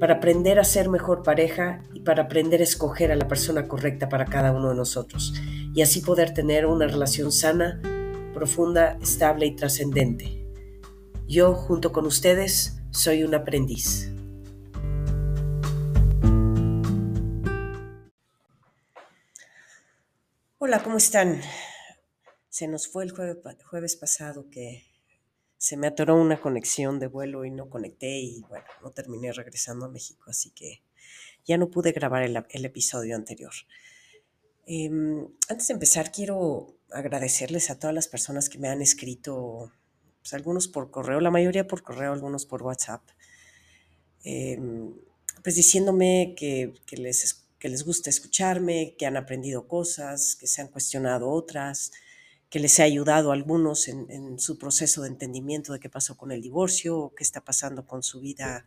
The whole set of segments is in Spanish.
para aprender a ser mejor pareja y para aprender a escoger a la persona correcta para cada uno de nosotros y así poder tener una relación sana, profunda, estable y trascendente. Yo, junto con ustedes, soy un aprendiz. Hola, ¿cómo están? Se nos fue el jueves, pasado que se me atoró una conexión de vuelo y no conecté y bueno, no terminé regresando a México, así que ya no pude grabar el, episodio anterior. Em, antes de empezar, quiero agradecerles a todas las personas que me han escrito, pues, algunos por correo, la mayoría por correo, algunos por WhatsApp, em, pues diciéndome que, les, que les gusta escucharme, que han aprendido cosas, que se han cuestionado otras que les ha ayudado a algunos en, su proceso de entendimiento de qué pasó con el divorcio o qué está pasando con su vida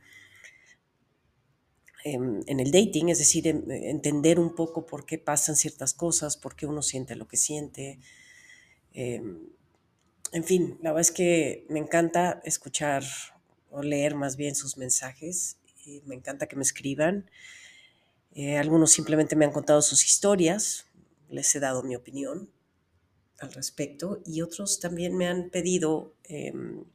en, el dating, es decir, entender un poco por qué pasan ciertas cosas, por qué uno siente lo que siente. Em, en fin, la verdad es que me encanta escuchar o leer más bien sus mensajes, y me encanta que me escriban. Eh, algunos simplemente me han contado sus historias, les he dado mi opinión, al respecto y otros también me han pedido em,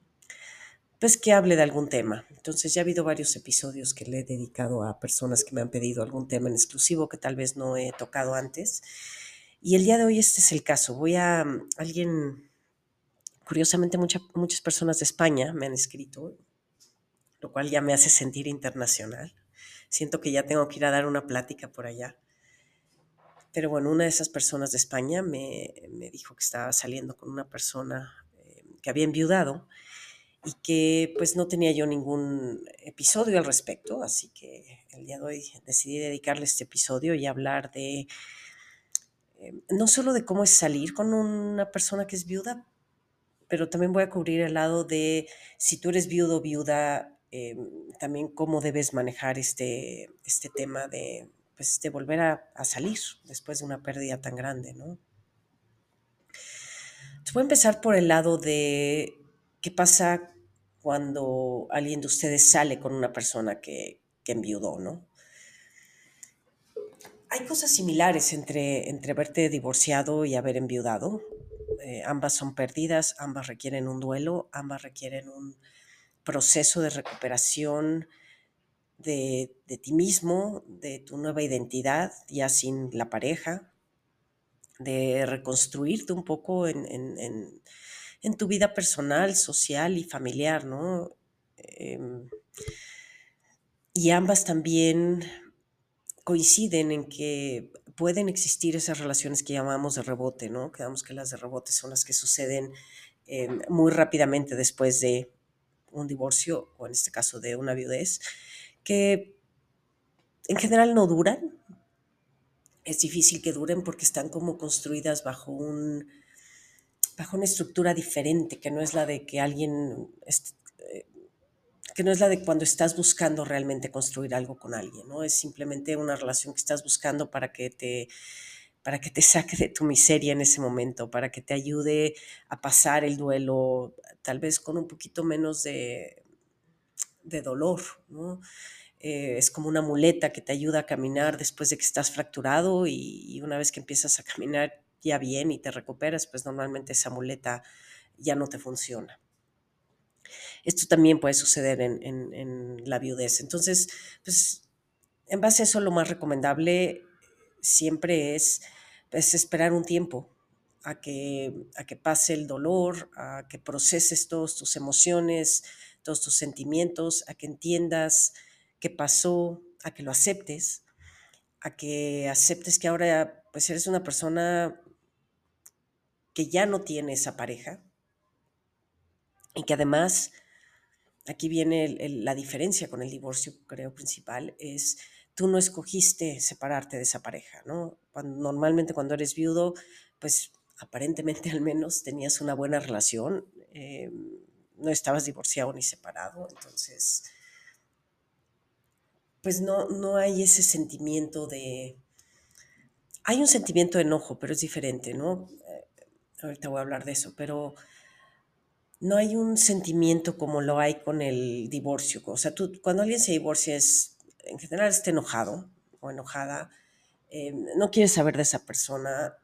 pues que hable de algún tema. Entonces ya ha habido varios episodios que le he dedicado a personas que me han pedido algún tema en exclusivo que tal vez no he tocado antes. Y el día de hoy este es el caso. Voy a mm, alguien, curiosamente muchas personas de España me han escrito, lo cual ya me hace sentir internacional. Siento que ya tengo que ir a dar una plática por allá. Pero bueno, una de esas personas de España me, dijo que estaba saliendo con una persona eh, que había enviudado y que pues no tenía yo ningún episodio al respecto, así que el día de hoy decidí dedicarle este episodio y hablar de eh, no solo de cómo es salir con una persona que es viuda, pero también voy a cubrir el lado de si tú eres viudo o viuda, eh, también cómo debes manejar este, este tema de pues, de volver a, salir después de una pérdida tan grande, ¿no? voy a empezar por el lado de qué pasa cuando alguien de ustedes sale con una persona que, que enviudó, ¿no? Hay cosas similares entre, entre verte divorciado y haber enviudado. Eh, ambas son pérdidas, ambas requieren un duelo, ambas requieren un proceso de recuperación de, ti mismo, de tu nueva identidad, ya sin la pareja, de reconstruirte un poco en, tu vida personal, social y familiar, ¿no? Em, y ambas también coinciden en que pueden existir esas relaciones que llamamos de rebote, ¿no? Quedamos que las de rebote son las que suceden em, muy rápidamente después de un divorcio o en este caso de una viudez que en general no duran. Es difícil que duren porque están como construidas bajo un bajo una estructura diferente, que no es la de que alguien eh, que no es la de cuando estás buscando realmente construir algo con alguien, ¿no? Es simplemente una relación que estás buscando para que te para que te saque de tu miseria en ese momento, para que te ayude a pasar el duelo, tal vez con un poquito menos de, de dolor, ¿no? Eh, es como una muleta que te ayuda a caminar después de que estás fracturado y, una vez que empiezas a caminar ya bien y te recuperas, pues normalmente esa muleta ya no te funciona. Esto también puede suceder en, la viudez. Entonces, pues en base a eso lo más recomendable siempre es pues, esperar un tiempo a que, a que pase el dolor, a que proceses todas tus emociones, tus sentimientos, a que entiendas qué pasó, a que lo aceptes, a que aceptes que ahora pues eres una persona que ya no tiene esa pareja y que además aquí viene la diferencia con el divorcio, creo, principal, es tú no escogiste separarte de esa pareja, ¿no? normalmente cuando eres viudo, pues aparentemente al menos tenías una buena relación, eh, no estabas divorciado ni separado, entonces, pues no, no hay ese sentimiento de... Hay un sentimiento de enojo, pero es diferente, ¿no? Eh, ahorita voy a hablar de eso, pero no hay un sentimiento como lo hay con el divorcio. O sea, tú, cuando alguien se divorcia, es, en general está enojado o enojada, eh, no quieres saber de esa persona.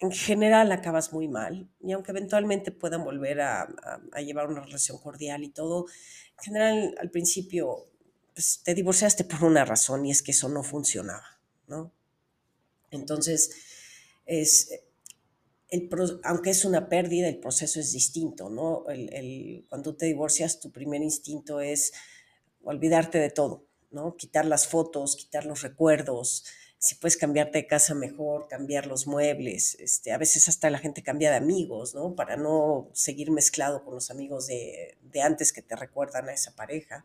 En general acabas muy mal y aunque eventualmente puedan volver a, llevar una relación cordial y todo, en general al principio pues, te divorciaste por una razón y es que eso no funcionaba, ¿no? Entonces, es, aunque es una pérdida, el proceso es distinto, ¿no? El, cuando te divorcias, tu primer instinto es olvidarte de todo, ¿no? Quitar las fotos, quitar los recuerdos, si puedes cambiarte de casa mejor, cambiar los muebles, este, a veces hasta la gente cambia de amigos, ¿no? Para no seguir mezclado con los amigos de, de antes que te recuerdan a esa pareja.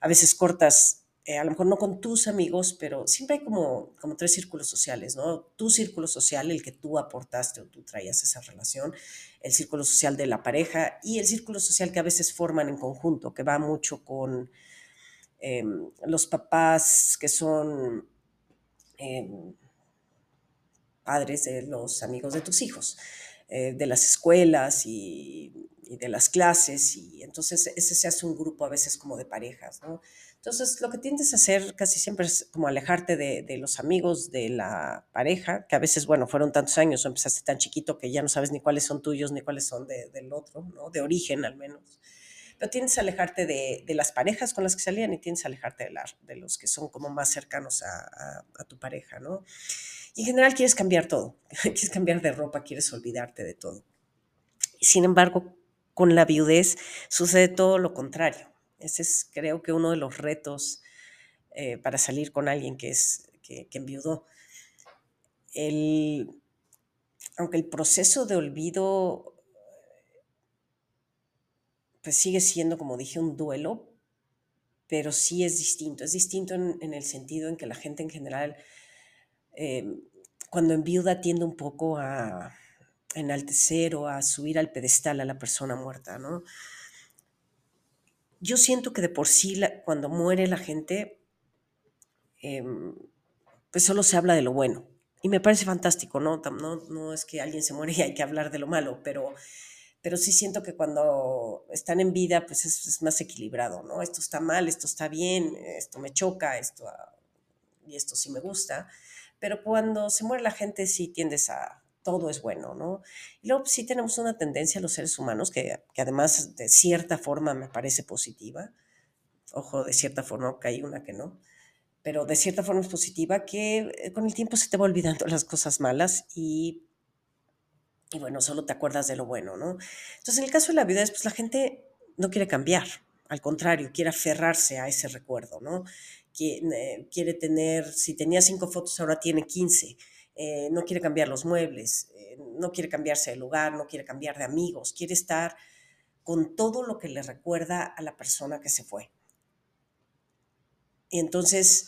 A veces cortas eh, a lo mejor no con tus amigos, pero siempre hay como, como tres círculos sociales, ¿no? Tu círculo social, el que tú aportaste o tú traías esa relación, el círculo social de la pareja y el círculo social que a veces forman en conjunto, que va mucho con em, los papás que son padres de los amigos de tus hijos, eh, de las escuelas y, y de las clases, y entonces ese se hace un grupo a veces como de parejas, ¿no? Entonces, lo que tiendes a hacer casi siempre es como alejarte de, los amigos de la pareja, que a veces, bueno, fueron tantos años o empezaste tan chiquito que ya no sabes ni cuáles son tuyos ni cuáles son del otro, ¿no? De origen al menos. Pero tiendes a alejarte de, las parejas con las que salían y tiendes a alejarte de, de los que son como más cercanos a, a tu pareja, ¿no? Y en general quieres cambiar todo, quieres cambiar de ropa, quieres olvidarte de todo. Sin embargo, con la viudez sucede todo lo contrario ese es creo que uno de los retos eh, para salir con alguien que, es, que, enviudó. aunque el proceso de olvido pues sigue siendo, como dije, un duelo, pero sí es distinto. Es distinto en, el sentido en que la gente en general, em, cuando enviuda, tiende un poco a enaltecer o a subir al pedestal a la persona muerta, ¿no? yo siento que de por sí cuando muere la gente, em, pues solo se habla de lo bueno. Y me parece fantástico, ¿no? ¿no? No es que alguien se muere y hay que hablar de lo malo, pero, pero sí siento que cuando están en vida, pues es, más equilibrado, ¿no? Esto está mal, esto está bien, esto me choca, esto y esto sí me gusta. Pero cuando se muere la gente sí tiendes a, todo es bueno, ¿no? Y luego sí tenemos una tendencia los seres humanos que, además de cierta forma me parece positiva, ojo, de cierta forma, que hay una que no, pero de cierta forma es positiva que eh, con el tiempo se te va olvidando las cosas malas y, y bueno, solo te acuerdas de lo bueno, ¿no? Entonces, en el caso de la vida, pues la gente no quiere cambiar, al contrario, quiere aferrarse a ese recuerdo, ¿no? Eh, quiere tener, si tenía cinco fotos, ahora tiene quince eh, no quiere cambiar los muebles, eh, no quiere cambiarse de lugar, no quiere cambiar de amigos, quiere estar con todo lo que le recuerda a la persona que se fue. Y entonces,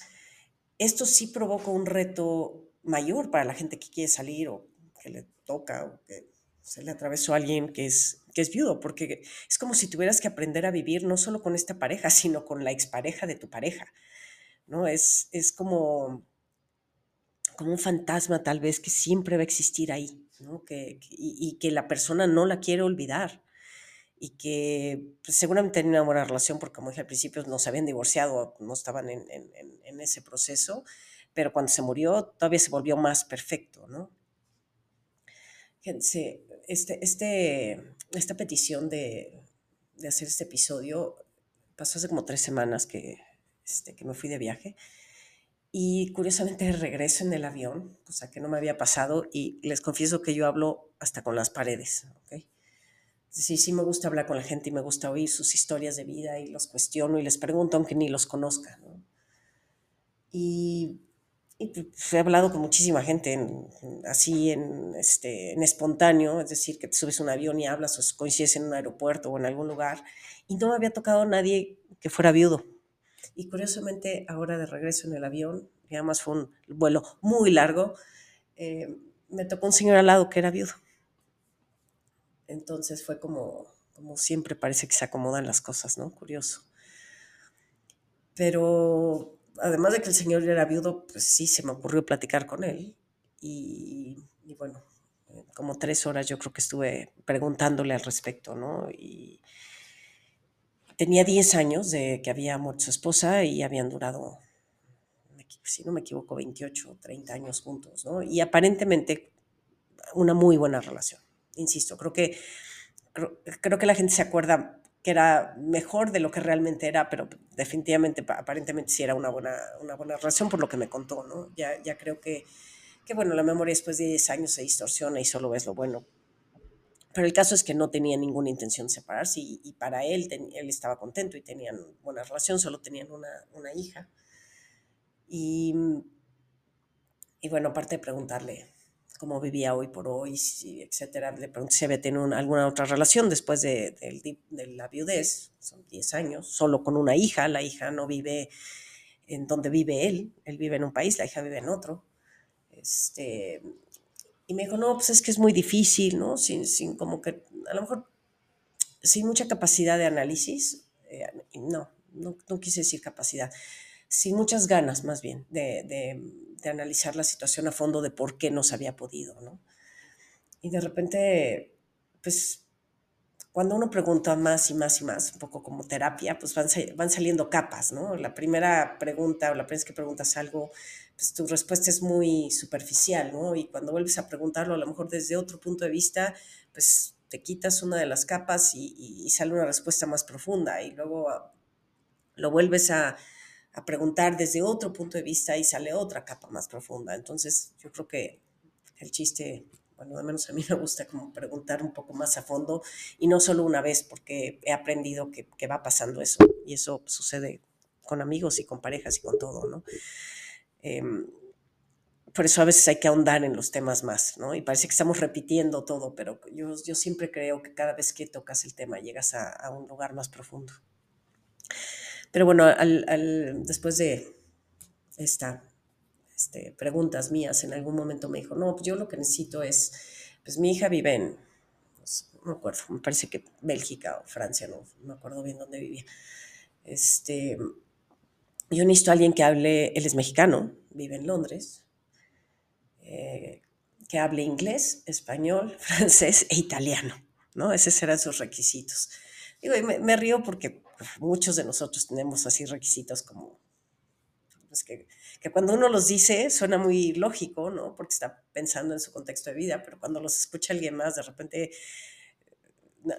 esto sí provoca un reto mayor para la gente que quiere salir o que le toca o que se le atravesó a alguien que es, que es viudo, porque es como si tuvieras que aprender a vivir no solo con esta pareja, sino con la expareja de tu pareja. ¿no? Es, es como como un fantasma tal vez que siempre va a existir ahí, ¿no? que, y, que la persona no la quiere olvidar y que pues, seguramente tenía una buena relación porque como dije al principio no se habían divorciado, no estaban en, en, ese proceso, pero cuando se murió todavía se volvió más perfecto, ¿no? Este, este, esta petición de, de, hacer este episodio pasó hace como tres semanas que, este, que me fui de viaje y curiosamente regreso en el avión, cosa que no me había pasado, y les confieso que yo hablo hasta con las paredes. ¿okay? Sí, sí me gusta hablar con la gente y me gusta oír sus historias de vida y los cuestiono y les pregunto aunque ni los conozca. ¿no? Y, pues, he hablado con muchísima gente así en, este, en espontáneo, es decir, que te subes a un avión y hablas o coincides en un aeropuerto o en algún lugar, y no me había tocado nadie que fuera viudo Y curiosamente, ahora de regreso en el avión, y además fue un vuelo muy largo, eh, me tocó un señor al lado que era viudo. Entonces fue como, como siempre parece que se acomodan las cosas, ¿no? Curioso. Pero además de que el señor era viudo, pues sí, se me ocurrió platicar con él. Y, bueno, como tres horas yo creo que estuve preguntándole al respecto, ¿no? Y tenía 10 años de que había muerto su esposa y habían durado, si no me equivoco, 28 o 30 años juntos, ¿no? Y aparentemente una muy buena relación. Insisto, creo que, creo, que la gente se acuerda que era mejor de lo que realmente era, pero definitivamente, aparentemente sí era una buena, una buena relación por lo que me contó, ¿no? Ya, ya creo que que bueno, la memoria después de 10 años se distorsiona y solo ves lo bueno. Pero el caso es que no tenía ninguna intención de separarse y, para él, él estaba contento y tenían buena relación, solo tenían una, una hija. Y, y, bueno, aparte de preguntarle cómo vivía hoy por hoy, si, etcétera, le pregunté si había tenido alguna otra relación después de, de, de la viudez, son 10 años, solo con una hija, la hija no vive en donde vive él, él vive en un país, la hija vive en otro. Este, y me dijo, no, pues es que es muy difícil, ¿no? Sin, sin como que, a lo mejor, sin mucha capacidad de análisis, eh, no, no, no, quise decir capacidad, sin muchas ganas más bien de, de, de, analizar la situación a fondo de por qué no se había podido, ¿no? Y de repente, pues, cuando uno pregunta más y más y más, un poco como terapia, pues van, saliendo capas, ¿no? La primera pregunta o la primera vez que preguntas algo, pues tu respuesta es muy superficial, ¿no? Y cuando vuelves a preguntarlo, a lo mejor desde otro punto de vista, pues te quitas una de las capas y, sale una respuesta más profunda y luego lo vuelves a, a, preguntar desde otro punto de vista y sale otra capa más profunda. Entonces, yo creo que el chiste, bueno, al menos a mí me gusta como preguntar un poco más a fondo y no solo una vez, porque he aprendido que, que va pasando eso y eso sucede con amigos y con parejas y con todo, ¿no? Em, por eso a veces hay que ahondar en los temas más, ¿no? Y parece que estamos repitiendo todo, pero yo, yo siempre creo que cada vez que tocas el tema llegas a, un lugar más profundo. Pero bueno, al, después de esta este, preguntas mías, en algún momento me dijo, no, pues yo lo que necesito es, pues mi hija vive en, pues, no me acuerdo, me parece que Bélgica o Francia, no, no me acuerdo bien dónde vivía. Este, yo necesito a alguien que hable, él es mexicano, vive en Londres, eh, que hable inglés, español, francés e italiano, ¿no? Esos eran sus requisitos. Digo, me, río porque muchos de nosotros tenemos así requisitos como, pues que, que, cuando uno los dice suena muy lógico, ¿no? Porque está pensando en su contexto de vida, pero cuando los escucha alguien más, de repente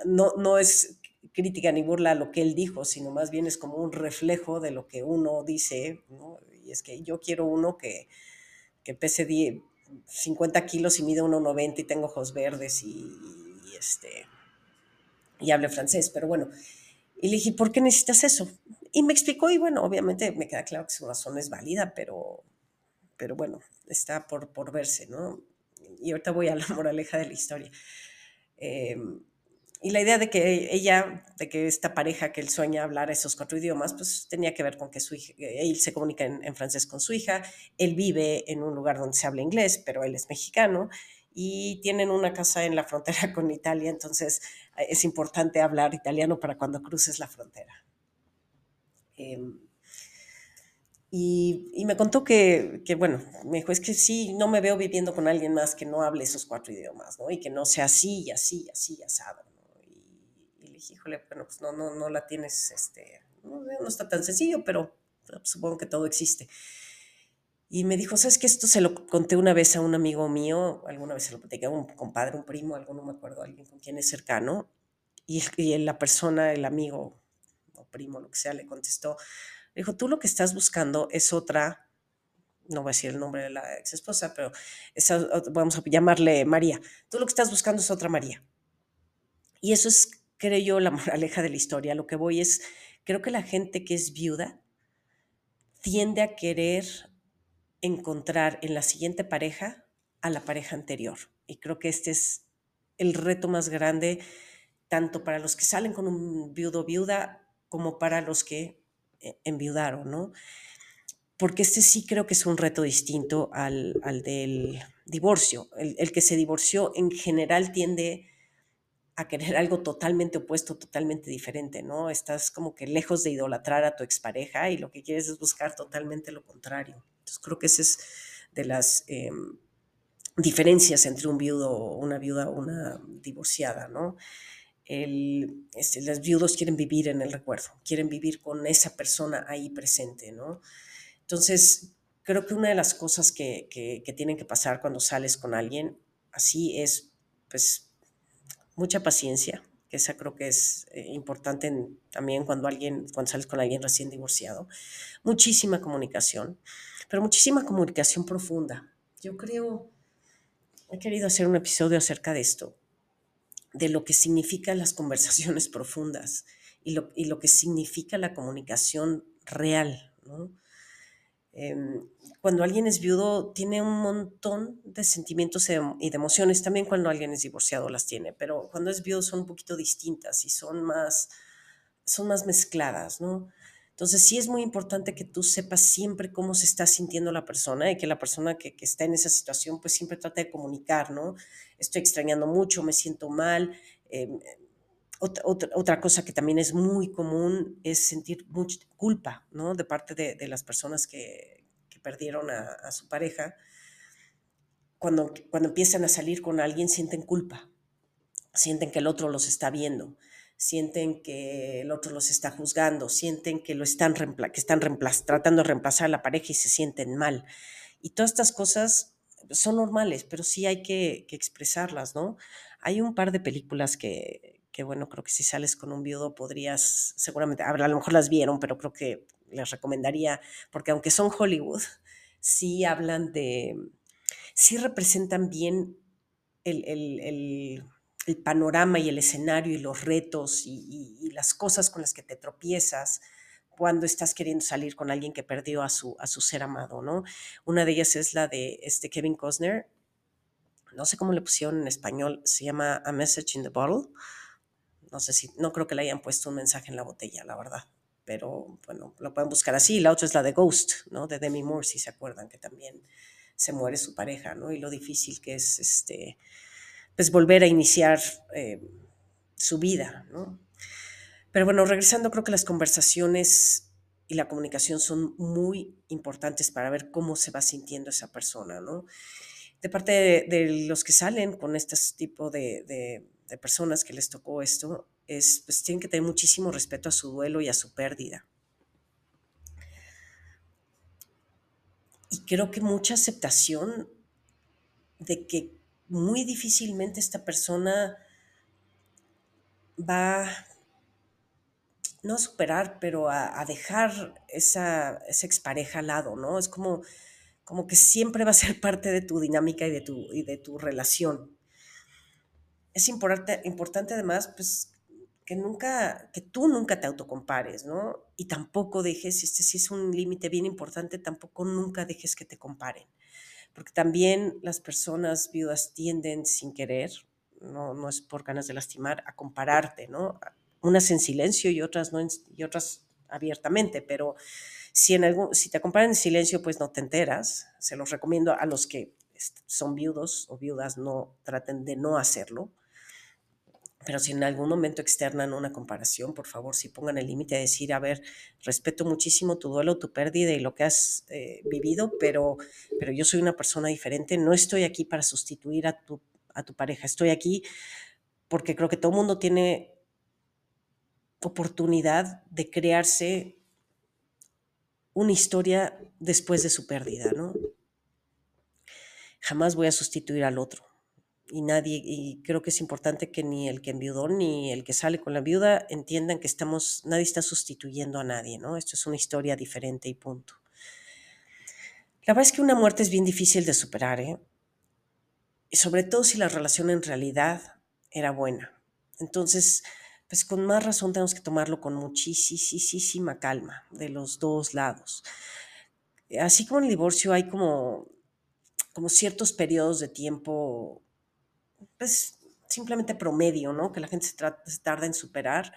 no, no es crítica ni burla a lo que él dijo, sino más bien es como un reflejo de lo que uno dice, ¿no? Y es que yo quiero uno que, que pese 50 kilos y mide 1,90 y tengo ojos verdes y, este, y hable francés, pero bueno. Y le dije, ¿por qué necesitas eso? Y me explicó y bueno, obviamente me queda claro que su razón es válida, pero, pero bueno, está por, por verse, ¿no? Y ahorita voy a la moraleja de la historia. Eh, y la idea de que ella, de que esta pareja que él sueña hablar esos cuatro idiomas, pues tenía que ver con que su hija, él se comunica en, francés con su hija, él vive en un lugar donde se habla inglés, pero él es mexicano y tienen una casa en la frontera con Italia, entonces eh, es importante hablar italiano para cuando cruces la frontera. Em, y, y, me contó que, que, bueno, me dijo, es que sí, no me veo viviendo con alguien más que no hable esos cuatro idiomas, ¿no? Y que no sea así, y así, y así, asado dije, híjole, bueno, pues no, no, no la tienes, este, no, no está tan sencillo, pero supongo que todo existe. Y me dijo, ¿sabes qué? Esto se lo conté una vez a un amigo mío, alguna vez se lo platicé a un compadre, un primo, algo no me acuerdo, alguien con quien es cercano, y, y la persona, el amigo o primo, lo que sea, le contestó, dijo, tú lo que estás buscando es otra, no voy a decir el nombre de la ex esposa, pero vamos a llamarle María, tú lo que estás buscando es otra María. Y eso es creo yo, la moraleja de la historia. Lo que voy es, creo que la gente que es viuda tiende a querer encontrar en la siguiente pareja a la pareja anterior. Y creo que este es el reto más grande, tanto para los que salen con un viudo viuda, como para los que eh, enviudaron, ¿no? Porque este sí creo que es un reto distinto al, del divorcio. El, el, que se divorció en general tiende a querer algo totalmente opuesto, totalmente diferente, ¿no? Estás como que lejos de idolatrar a tu expareja y lo que quieres es buscar totalmente lo contrario. Entonces creo que ese es de las em, diferencias entre un viudo, una viuda una divorciada, ¿no? El, este, los viudos quieren vivir en el recuerdo, quieren vivir con esa persona ahí presente, ¿no? Entonces, creo que una de las cosas que, que, tienen que pasar cuando sales con alguien así es, pues, mucha paciencia, que esa creo que es eh, importante también cuando alguien, cuando sales con alguien recién divorciado, muchísima comunicación, pero muchísima comunicación profunda. Yo creo, he querido hacer un episodio acerca de esto, de lo que significan las conversaciones profundas y lo, y lo que significa la comunicación real, ¿no? Em, cuando alguien es viudo tiene un montón de sentimientos y de emociones, también cuando alguien es divorciado las tiene, pero cuando es viudo son un poquito distintas y son más, son más mezcladas, ¿no? Entonces sí es muy importante que tú sepas siempre cómo se está sintiendo la persona y que la persona que, está en esa situación pues siempre trate de comunicar, ¿no? Estoy extrañando mucho, me siento mal. Em, otra, cosa que también es muy común es sentir mucha culpa, ¿no? De parte de, las personas que, perdieron a, su pareja. Cuando, cuando empiezan a salir con alguien sienten culpa, sienten que el otro los está viendo, sienten que el otro los está juzgando, sienten que lo están, que están tratando de reemplazar a la pareja y se sienten mal. Y todas estas cosas son normales, pero sí hay que, que expresarlas, ¿no? Hay un par de películas que, que bueno, creo que si sales con un viudo podrías, seguramente, a lo mejor las vieron, pero creo que les recomendaría, porque aunque son Hollywood, sí hablan de, sí representan bien el, panorama y el escenario y los retos y, las cosas con las que te tropiezas cuando estás queriendo salir con alguien que perdió a su, a su ser amado, ¿no? Una de ellas es la de este Kevin Costner, no sé cómo le pusieron en español, se llama A Message in the Bottle, no sé si, no creo que le hayan puesto un mensaje en la botella, la verdad. Pero bueno, lo pueden buscar así. La otra es la de Ghost, ¿no? De Demi Moore, si se acuerdan, que también se muere su pareja, ¿no? Y lo difícil que es, este, pues volver a iniciar eh, su vida, ¿no? Pero bueno, regresando, creo que las conversaciones y la comunicación son muy importantes para ver cómo se va sintiendo esa persona, ¿no? De parte de, los que salen con este tipo de de personas que les tocó esto, es, pues tienen que tener muchísimo respeto a su duelo y a su pérdida. Y creo que mucha aceptación de que muy difícilmente esta persona va no a superar, pero a, dejar esa, esa, expareja al lado, ¿no? Es como, como que siempre va a ser parte de tu dinámica y de tu, y de tu relación es importante, importante además, pues, que nunca, que tú nunca te autocompares, ¿no? Y tampoco dejes, este sí es un límite bien importante, tampoco nunca dejes que te comparen. Porque también las personas viudas tienden sin querer, no, no es por ganas de lastimar, a compararte, ¿no? Unas en silencio y otras no y otras abiertamente, pero si, en algún, si te comparan en silencio, pues no te enteras. Se los recomiendo a los que son viudos o viudas, no traten de no hacerlo pero si en algún momento externan una comparación, por favor, si pongan el límite de decir, a ver, respeto muchísimo tu duelo, tu pérdida y lo que has eh, vivido, pero, pero yo soy una persona diferente, no estoy aquí para sustituir a tu, a tu pareja, estoy aquí porque creo que todo mundo tiene oportunidad de crearse una historia después de su pérdida, ¿no? Jamás voy a sustituir al otro y nadie, y creo que es importante que ni el que enviudó ni el que sale con la viuda entiendan que estamos, nadie está sustituyendo a nadie, ¿no? Esto es una historia diferente y punto. La verdad es que una muerte es bien difícil de superar, ¿eh? Y sobre todo si la relación en realidad era buena. Entonces, pues con más razón tenemos que tomarlo con muchísima calma de los dos lados. Así como en el divorcio hay como, como ciertos periodos de tiempo pues simplemente promedio, ¿no? Que la gente se, tarda en superar.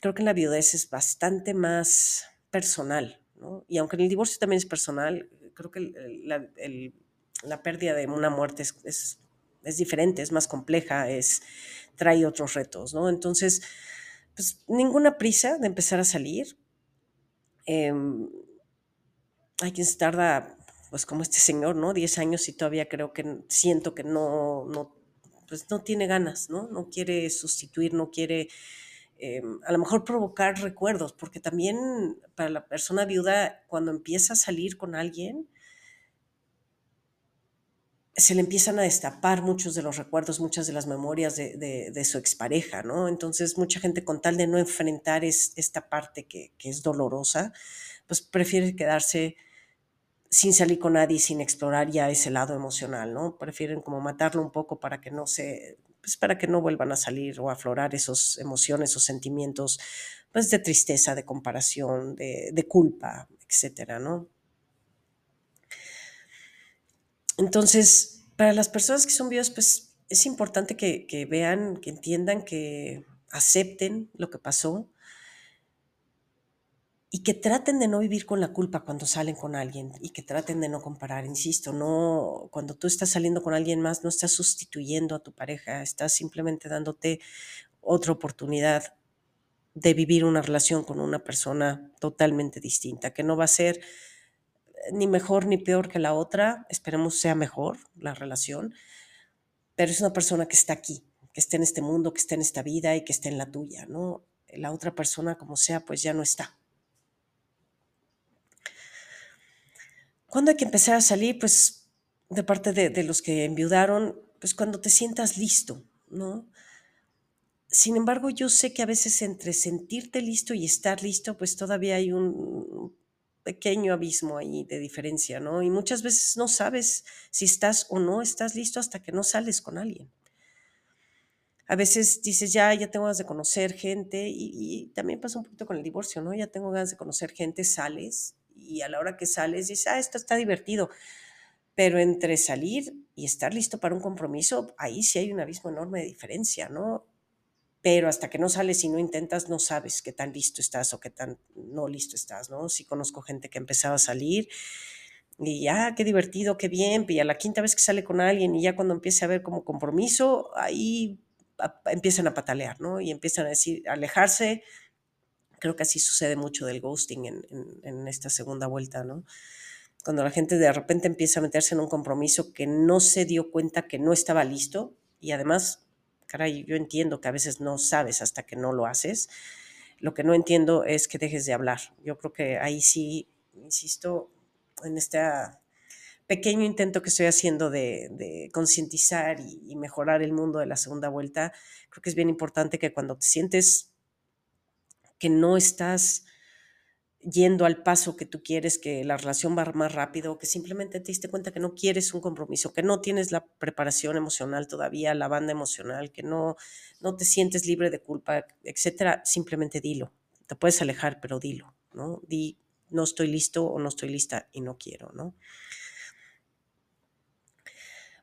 Creo que en la viudez es bastante más personal, ¿no? Y aunque el divorcio también es personal, creo que la, la pérdida de una muerte es, es, es, diferente, es más compleja, es, trae otros retos, ¿no? Entonces, pues ninguna prisa de empezar a salir. Eh, hay quien se tarda, pues como este señor, ¿no? 10 años y todavía creo que siento que no, no, pues no tiene ganas, ¿no? No quiere sustituir, no quiere eh, a lo mejor provocar recuerdos, porque también para la persona viuda, cuando empieza a salir con alguien, se le empiezan a destapar muchos de los recuerdos, muchas de las memorias de, su expareja, ¿no? Entonces, mucha gente con tal de no enfrentar es, esta parte que, que, es dolorosa, pues prefiere quedarse sin salir con nadie, sin explorar ya ese lado emocional, ¿no? Prefieren como matarlo un poco para que no se, pues para que no vuelvan a salir o aflorar esas emociones o sentimientos, pues de tristeza, de comparación, de, de culpa, etcétera, ¿no? Entonces, para las personas que son viudas, pues es importante que, vean, que entiendan, que acepten lo que pasó y que traten de no vivir con la culpa cuando salen con alguien y que traten de no comparar, insisto, no cuando tú estás saliendo con alguien más no estás sustituyendo a tu pareja, estás simplemente dándote otra oportunidad de vivir una relación con una persona totalmente distinta, que no va a ser ni mejor ni peor que la otra, esperemos sea mejor la relación, pero es una persona que está aquí, que está en este mundo, que está en esta vida y que está en la tuya, ¿no? La otra persona, como sea, pues ya no está. ¿Cuándo hay que empezar a salir? Pues de parte de, de los que enviudaron, pues cuando te sientas listo, ¿no? Sin embargo, yo sé que a veces entre sentirte listo y estar listo, pues todavía hay un pequeño abismo ahí de diferencia, ¿no? Y muchas veces no sabes si estás o no estás listo hasta que no sales con alguien. A veces dices, ya, ya tengo ganas de conocer gente y, y, también pasa un poquito con el divorcio, ¿no? Ya tengo ganas de conocer gente, sales y a la hora que sales dices, ah, esto está divertido. Pero entre salir y estar listo para un compromiso, ahí sí hay un abismo enorme de diferencia, ¿no? pero hasta que no sales y no intentas, no sabes qué tan listo estás o qué tan no listo estás, ¿no? Sí conozco gente que empezaba a salir y ya, qué divertido, qué bien, y a la quinta vez que sale con alguien y ya cuando empieza a ver como compromiso, ahí a, empiezan a patalear, ¿no? Y empiezan a decir, alejarse. Creo que así sucede mucho del ghosting en, en, en esta segunda vuelta, ¿no? Cuando la gente de repente empieza a meterse en un compromiso que no se dio cuenta que no estaba listo y además caray, yo entiendo que a veces no sabes hasta que no lo haces. Lo que no entiendo es que dejes de hablar. Yo creo que ahí sí, insisto, en este pequeño intento que estoy haciendo de, de concientizar y, y, mejorar el mundo de la segunda vuelta, creo que es bien importante que cuando te sientes que no estás yendo al paso que tú quieres, que la relación va más rápido, que simplemente te diste cuenta que no quieres un compromiso, que no tienes la preparación emocional todavía, la banda emocional, que no, no te sientes libre de culpa, etcétera, simplemente dilo. Te puedes alejar, pero dilo, ¿no? Di, no estoy listo o no estoy lista y no quiero, ¿no?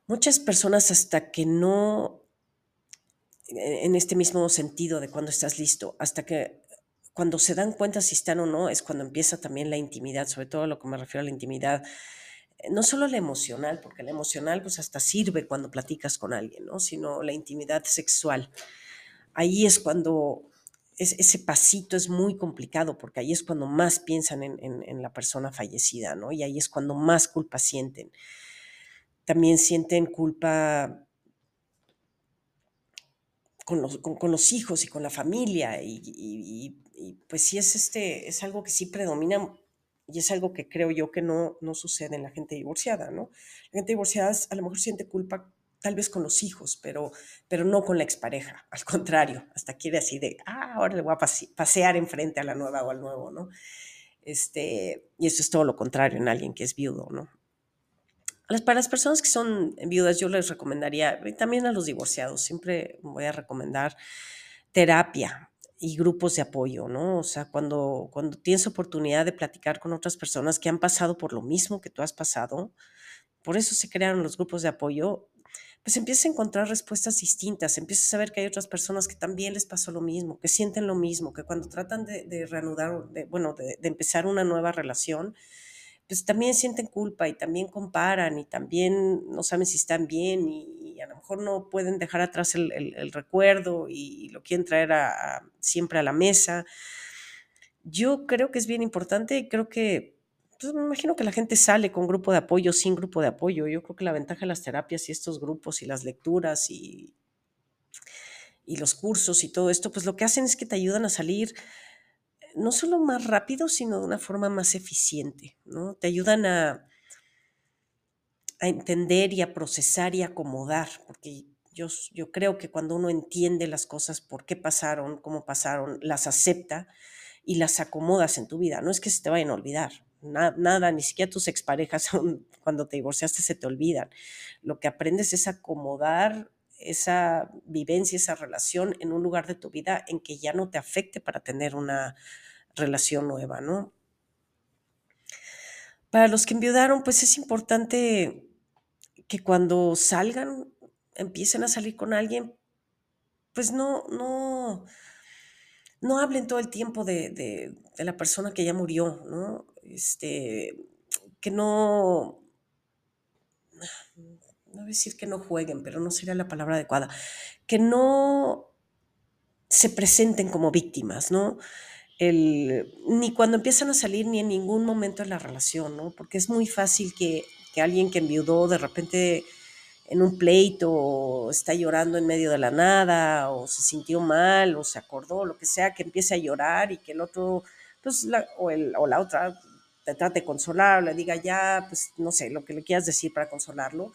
Muchas personas hasta que no, en este mismo sentido de cuando estás listo, hasta que cuando se dan cuenta si están o no, es cuando empieza también la intimidad, sobre todo lo que me refiero a la intimidad, eh, no solo la emocional, porque la emocional pues hasta sirve cuando platicas con alguien, ¿no? Sino la intimidad sexual. Ahí es cuando es, ese pasito es muy complicado, porque ahí es cuando más piensan en, en, la persona fallecida, ¿no? Y ahí es cuando más culpa sienten. También sienten culpa con los, con, los, hijos y con la familia y, y, pues sí es, este, es algo que sí predomina y es algo que creo yo que no, no sucede en la gente divorciada, ¿no? La gente divorciada a lo mejor siente culpa tal vez con los hijos, pero, pero no con la expareja, al contrario, hasta quiere así de, ah, ahora le voy a pase pasear enfrente a la nueva o al nuevo, ¿no? Este, y eso es todo lo contrario en alguien que es viudo, ¿no? Para las personas que son viudas, yo les recomendaría, y también a los divorciados, siempre voy a recomendar terapia y grupos de apoyo, ¿no? O sea, cuando, cuando tienes oportunidad de platicar con otras personas que han pasado por lo mismo que tú has pasado, por eso se crearon los grupos de apoyo, pues empiezas a encontrar respuestas distintas, empiezas a saber que hay otras personas que también les pasó lo mismo, que sienten lo mismo, que cuando tratan de, reanudar, de, bueno, de, empezar una nueva relación, pues también sienten culpa y también comparan y también no saben si están bien y, a lo mejor no pueden dejar atrás el, recuerdo y, lo quieren traer siempre a la mesa. Yo creo que es bien importante y creo que pues me imagino que la gente sale con grupo de apoyo, sin grupo de apoyo. Yo creo que la ventaja de las terapias y estos grupos y las lecturas y, y los cursos y todo esto, pues lo que hacen es que te ayudan a salir no solo más rápido, sino de una forma más eficiente, ¿no? Te ayudan a, a entender y a procesar y acomodar, porque yo, yo creo que cuando uno entiende las cosas, por qué pasaron, cómo pasaron, las acepta y las acomodas en tu vida, no es que se te vayan a olvidar, nada, ni siquiera tus exparejas cuando te divorciaste se te olvidan. Lo que aprendes es acomodar esa vivencia, esa relación en un lugar de tu vida en que ya no te afecte para tener una relación nueva, ¿no? Para los que enviudaron, pues es importante que cuando salgan, empiecen a salir con alguien, pues no, no, no hablen todo el tiempo de, de la persona que ya murió, ¿no? este, que no, no decir que no jueguen, pero no sería la palabra adecuada, que no se presenten como víctimas, ¿no? El, ni cuando empiezan a salir ni en ningún momento de la relación, ¿no? Porque es muy fácil que, que alguien que enviudó de repente en un pleito o está llorando en medio de la nada o se sintió mal o se acordó, lo que sea, que empiece a llorar y que el otro, pues, o, el, o la otra te trate de consolar, le diga ya, pues no sé, lo que le quieras decir para consolarlo.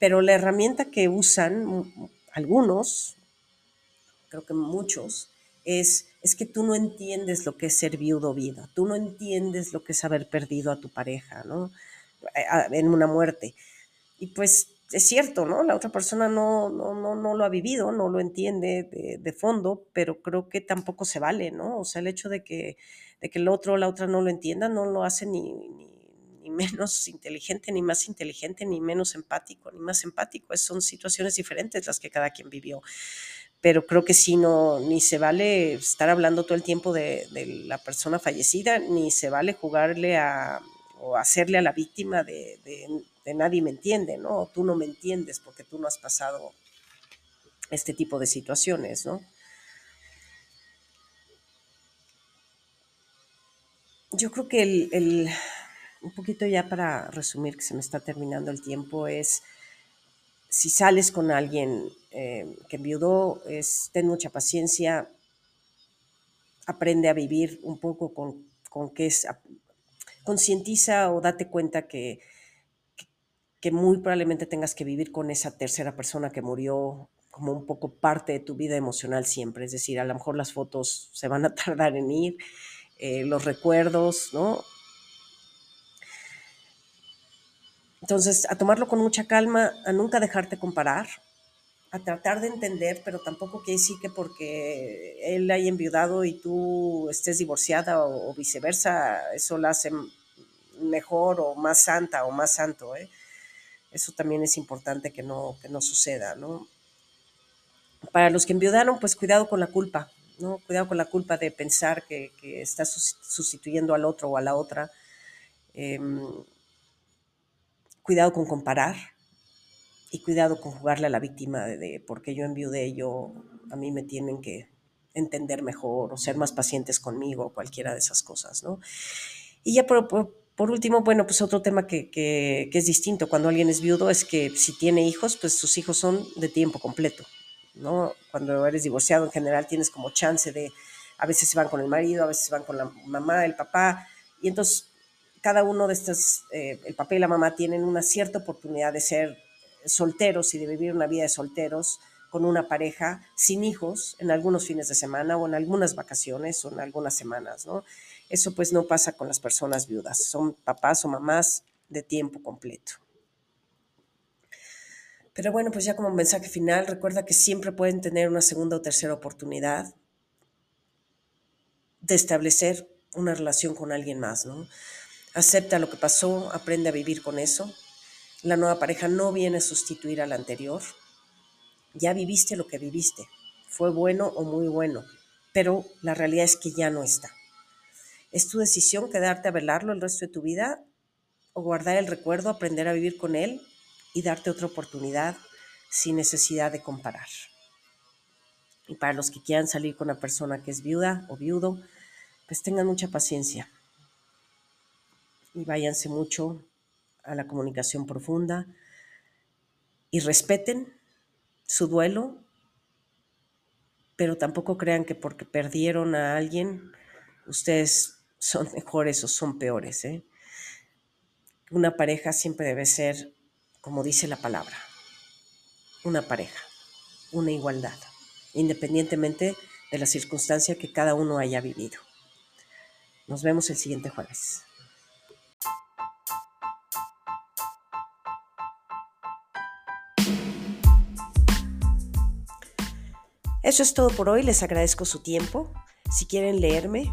Pero la herramienta que usan algunos, creo que muchos, es, es que tú no entiendes lo que es ser viudo o vida, tú no entiendes lo que es haber perdido a tu pareja, ¿no? En una muerte. Y pues es cierto, ¿no? La otra persona no, no, no, no lo ha vivido, no lo entiende de, de, fondo, pero creo que tampoco se vale, ¿no? O sea, el hecho de que de que el otro o la otra no lo entienda, no lo hace ni, ni, menos inteligente, ni más inteligente, ni menos empático, ni más empático. son situaciones diferentes las que cada quien vivió. Pero creo que sí, no, ni se vale estar hablando todo el tiempo de, la persona fallecida, ni se vale jugarle a, o hacerle a la víctima de, de nadie me entiende, ¿no? tú no me entiendes porque tú no has pasado este tipo de situaciones, ¿no? yo creo que el, un poquito ya para resumir, que se me está terminando el tiempo, es si sales con alguien eh, que enviudó, es, ten mucha paciencia, aprende a vivir un poco con, con qué es, concientiza o date cuenta que, que muy probablemente tengas que vivir con esa tercera persona que murió como un poco parte de tu vida emocional siempre. Es decir, a lo mejor las fotos se van a tardar en ir eh, los recuerdos, ¿no? Entonces, a tomarlo con mucha calma, a nunca dejarte comparar, a tratar de entender, pero tampoco quiere decir que porque él haya enviudado y tú estés divorciada o, viceversa, eso la hace mejor o más santa o más santo. ¿eh? Eso también es importante que no, que no suceda, ¿no? Para los que enviudaron, pues cuidado con la culpa. Cuidado con la culpa de pensar que, estás sustituyendo al otro o a la otra. Em, cuidado con comparar y cuidado con jugarle a la víctima de, porque yo enviudé, yo, a mí me tienen que entender mejor o ser más pacientes conmigo, o cualquiera de esas cosas, ¿no? Y ya por, último, bueno, pues otro tema que, que, es distinto cuando alguien es viudo es que si tiene hijos, pues sus hijos son de tiempo completo. ¿no? Cuando eres divorciado en general tienes como chance de, a veces se van con el marido, a veces se van con la mamá, el papá, y entonces cada uno de estos, eh, el papá y la mamá tienen una cierta oportunidad de ser solteros y de vivir una vida de solteros con una pareja sin hijos en algunos fines de semana o en algunas vacaciones o en algunas semanas, ¿no? Eso pues no pasa con las personas viudas, son papás o mamás de tiempo completo. Pero bueno, pues ya como mensaje final, recuerda que siempre pueden tener una segunda o tercera oportunidad de establecer una relación con alguien más, ¿no? Acepta lo que pasó, aprende a vivir con eso, La nueva pareja no viene a sustituir a la anterior. Ya viviste lo que viviste. Fue bueno o muy bueno, pero la realidad es que ya no está. Es tu decisión quedarte a velarlo el resto de tu vida o guardar el recuerdo, aprender a vivir con él y darte otra oportunidad sin necesidad de comparar. Y para los que quieran salir con una persona que es viuda o viudo, pues tengan mucha paciencia y váyanse mucho a la comunicación profunda y respeten su duelo, pero tampoco crean que porque perdieron a alguien, ustedes son mejores o son peores. ¿eh? Una pareja siempre debe ser, como dice la palabra, una pareja, una igualdad, independientemente de la circunstancia que cada uno haya vivido. Nos vemos el siguiente jueves. Eso es todo por hoy, les agradezco su tiempo. Si quieren leerme,